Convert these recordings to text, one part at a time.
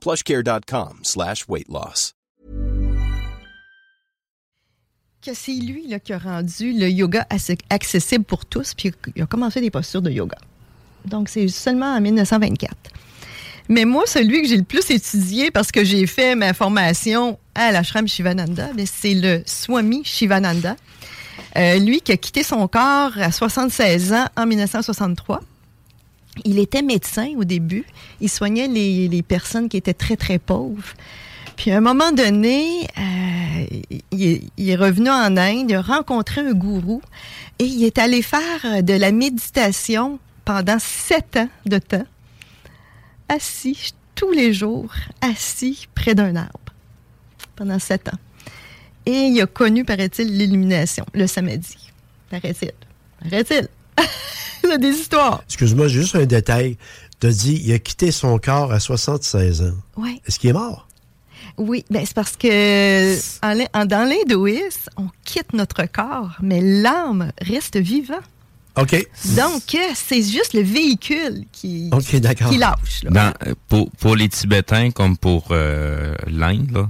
plushcare.com slash weight. Que c'est lui là, qui a rendu le yoga accessible pour tous, puis il a commencé des postures de yoga. Donc, c'est seulement en 1924. Mais moi, celui que j'ai le plus étudié parce que j'ai fait ma formation à l'ashram Shivananda, ben, c'est le Swami Shivananda. Euh, lui qui a quitté son corps à 76 ans en 1963. Il était médecin au début. Il soignait les, les personnes qui étaient très, très pauvres. Puis à un moment donné, euh, il, il, est, revenu en Inde, il a rencontré un gourou et il est allé faire de la méditation pendant sept ans de temps, assis tous les jours, assis près d'un arbre, pendant sept ans. Et il a connu, paraît-il, l'illumination le samedi. Paraît-il. Paraît-il. des histoires. Excuse-moi, juste un détail. Tu as dit il a quitté son corps à 76 ans. Oui. Est-ce qu'il est mort? Oui, ben c'est parce que en, dans l'hindouisme, on quitte notre corps, mais l'âme reste vivante. OK. Donc, c'est juste le véhicule qui, okay, qui lâche. Là. Dans, pour, pour, les Tibétains comme pour euh, l'Inde,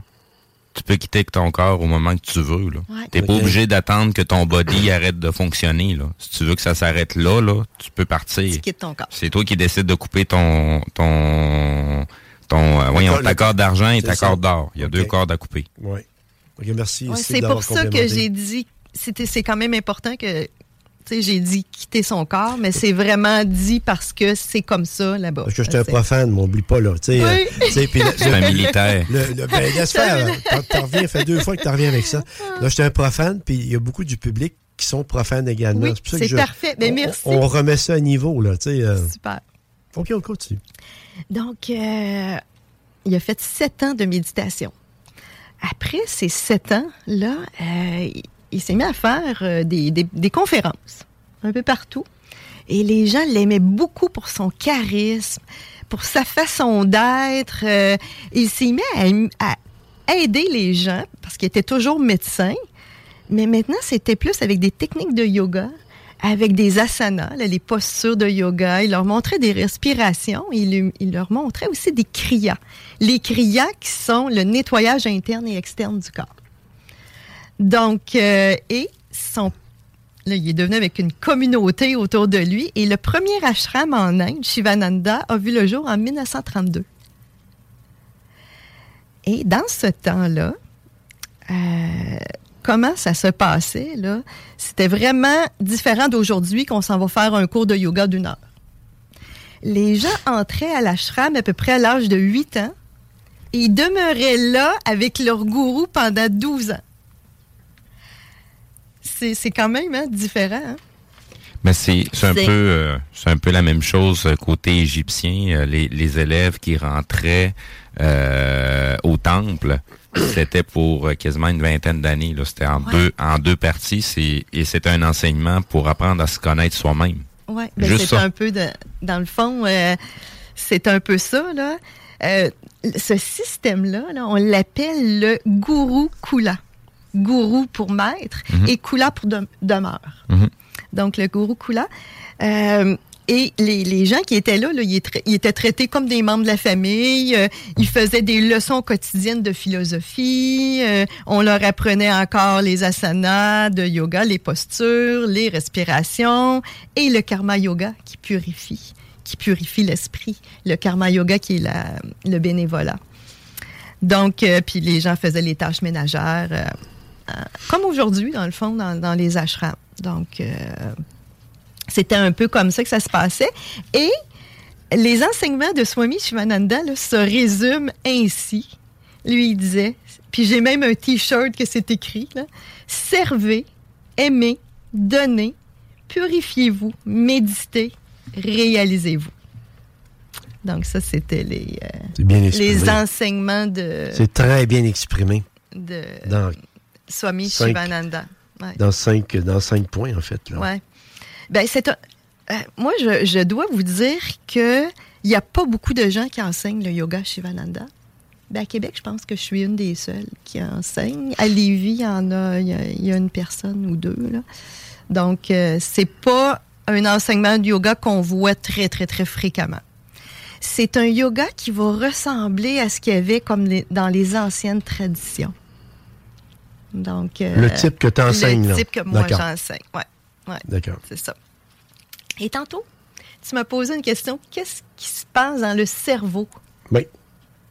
tu peux quitter ton corps au moment que tu veux. Là. Ouais. T'es pas obligé d'attendre que ton body arrête de fonctionner. Là. Si tu veux que ça s'arrête là, là, tu peux partir. Tu quittes ton corps. C'est toi qui décides de couper ton ton ton euh, voyons, ta corde d'argent et ta corde d'or. Il y a deux cordes à couper. Oui. OK, merci. Ouais, c'est pour ça que j'ai dit, c'était, c'est quand même important que, j'ai dit quitter son corps, mais c'est vraiment dit parce que c'est comme ça là-bas. Parce que j'étais un profane, m'oublie pas, là. Tu sais, Oui. euh, tu sais, puis le- C'est un militaire. Le, le- ben, laisse faire. T'en- T'en reviens, fait deux fois que tu reviens avec ça. Là, j'étais un profane, puis il y a beaucoup du public qui sont profanes également. Oui, c'est je- parfait. Ben, on- merci. On, remet ça à niveau, là. Tu sais, euh, Super. OK, on continue. Donc, euh, il a fait sept ans de méditation. Après ces sept ans-là, euh, il- s'est mis à faire euh, des, des- conférences un peu partout. Et les gens l'aimaient beaucoup pour son charisme, pour sa façon d'être. euh, il s'est mis à, aider les gens parce qu'il était toujours médecin. Mais maintenant, c'était plus avec des techniques de yoga, avec des asanas, les postures de yoga. Il leur montrait des respirations. Il, il leur montrait aussi des kriyas. Les kriyas qui sont le nettoyage interne et externe du corps. Donc, euh, et son, là, il est devenu avec une communauté autour de lui. Et le premier ashram en Inde, Shivananda, a vu le jour en 1932. Et dans ce temps-là, euh, comment ça se passait, c'était vraiment différent d'aujourd'hui qu'on s'en va faire un cours de yoga d'une heure. Les gens entraient à l'ashram à peu près à l'âge de 8 ans et ils demeuraient là avec leur gourou pendant 12 ans. C'est c'est quand même hein, différent. hein? Mais c'est c'est un peu euh, c'est un peu la même chose euh, côté égyptien. Euh, Les, les élèves qui rentraient euh, au temple, c'était pour quasiment une vingtaine d'années. là. C'était en Ouais. deux en deux parties. C'est et c'était un enseignement pour apprendre à se connaître soi-même. Oui, ben c'est un peu de, dans le fond, euh, c'est un peu ça là. Euh, ce système-là, là, on l'appelle le gourou kula. Gourou pour maître Mhm. et kula pour de- demeure. Mhm. Donc le gourou kula. Euh, et les, les gens qui étaient là, là ils, étaient, ils étaient traités comme des membres de la famille. euh, ils faisaient des leçons quotidiennes de philosophie. euh, on leur apprenait encore les asanas de yoga, les postures, les respirations et le karma yoga qui purifie, qui purifie l'esprit. Le karma yoga qui est la, le bénévolat. Donc, euh, puis les gens faisaient les tâches ménagères, comme aujourd'hui, dans le fond, dans, dans les ashrams. Donc, euh, c'était un peu comme ça que ça se passait. Et les enseignements de Swami Shivananda là, se résument ainsi. Lui, il disait, puis j'ai même un T-shirt que c'est écrit, là, servez, aimez, donnez, purifiez-vous, méditez, réalisez-vous. Donc ça, c'était les, euh, les enseignements de, C'est très bien exprimé de dans, Swami cinq. Shivananda. Ouais. dans, cinq, dans cinq points, en fait. Là. Ouais. Ben, c'est un- euh, moi, je, je dois vous dire que il n'y a pas beaucoup de gens qui enseignent le yoga Shivananda. Ben, à Québec, je pense que je suis une des seules qui enseigne. À Lévis, il y en a, il y a, il y a une personne ou deux. Là. Donc, euh, c'est pas un enseignement de yoga qu'on voit très, très, très fréquemment. C'est un yoga qui va ressembler à ce qu'il y avait comme les- dans les anciennes traditions. Donc, euh, Le type que tu enseignes, le là. type que moi D'accord. j'enseigne. Ouais, ouais. D'accord. C'est ça. Et tantôt, tu m'as posé une question. Qu'est-ce qui se passe dans le cerveau? Oui.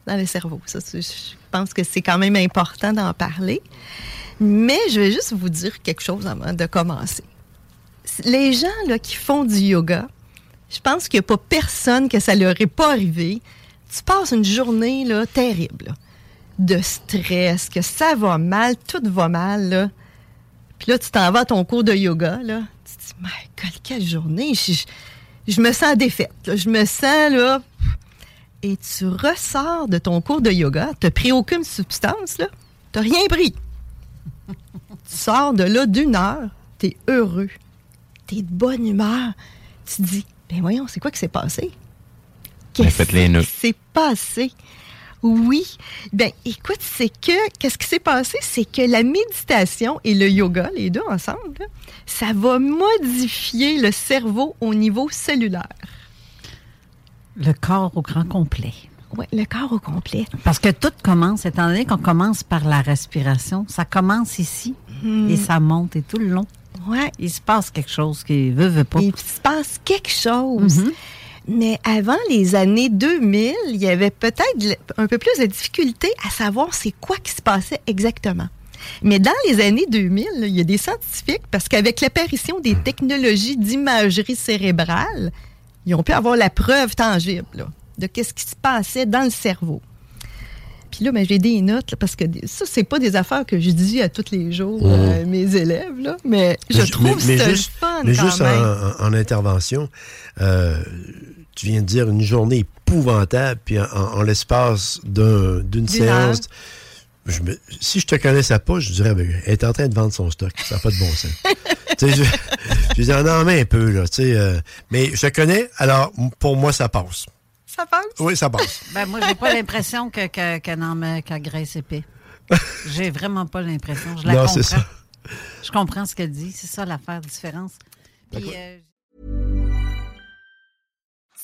Dans le cerveau. Ça, je pense que c'est quand même important d'en parler. Mais je vais juste vous dire quelque chose avant de commencer. Les gens là, qui font du yoga, je pense qu'il n'y a pas personne que ça leur est pas arrivé. Tu passes une journée là, terrible, là, de stress, que ça va mal, tout va mal. Là. Puis là, tu t'en vas à ton cours de yoga, là. Tu te dis, my God, quelle journée! Je, je- je me sens défaite. là. Je me sens, là. Et tu ressors de ton cours de yoga, tu pris aucune substance, là. Tu rien pris. tu sors de là d'une heure, tu es heureux. Tu es de bonne humeur. Tu te dis, ben voyons, c'est quoi qui s'est passé? Ben, nœuds. qui s'est passé? Oui. Ben, écoute, c'est que, qu'est-ce qui s'est passé? C'est que la méditation et le yoga, les deux ensemble, là, ça va modifier le cerveau au niveau cellulaire. Le corps au grand complet. Oui, le corps au complet. Parce que tout commence, étant donné qu'on commence par la respiration, ça commence ici et ça monte et tout le long. Ouais. Il se passe quelque chose qui veut, veut pas. Il se passe quelque chose. Mais avant les années 2000, il y avait peut-être un peu plus de difficulté à savoir c'est quoi qui se passait exactement. Mais dans les années 2000, là, il y a des scientifiques, parce qu'avec l'apparition des technologies d'imagerie cérébrale, ils ont pu avoir la preuve tangible de ce qui se passait dans le cerveau. Puis là, ben, j'ai des notes, là, parce que ça, c'est pas des affaires que je dis à tous les jours euh, mes élèves, là, mais je trouve mais, mais ça juste, fun mais quand juste même. en- en intervention, euh, tu viens de dire une journée épouvantable, puis en, en l'espace d'un- d'une séance, je me- si je te connaissais pas, je dirais, ben, elle est en train de vendre son stock. Ça n'a pas de bon sens. je, je dis, en en mets un peu, là, euh, mais je te connais, alors pour moi, ça passe. Ça passe? Oui, ça passe. Ben, moi, j'ai pas l'impression que, que, qu'elle en met qu'elle graisse épais. J'ai vraiment pas l'impression. Je la Non, comprends. c'est ça. Je comprends ce qu'elle dit. C'est ça l'affaire, différence. Puis, euh,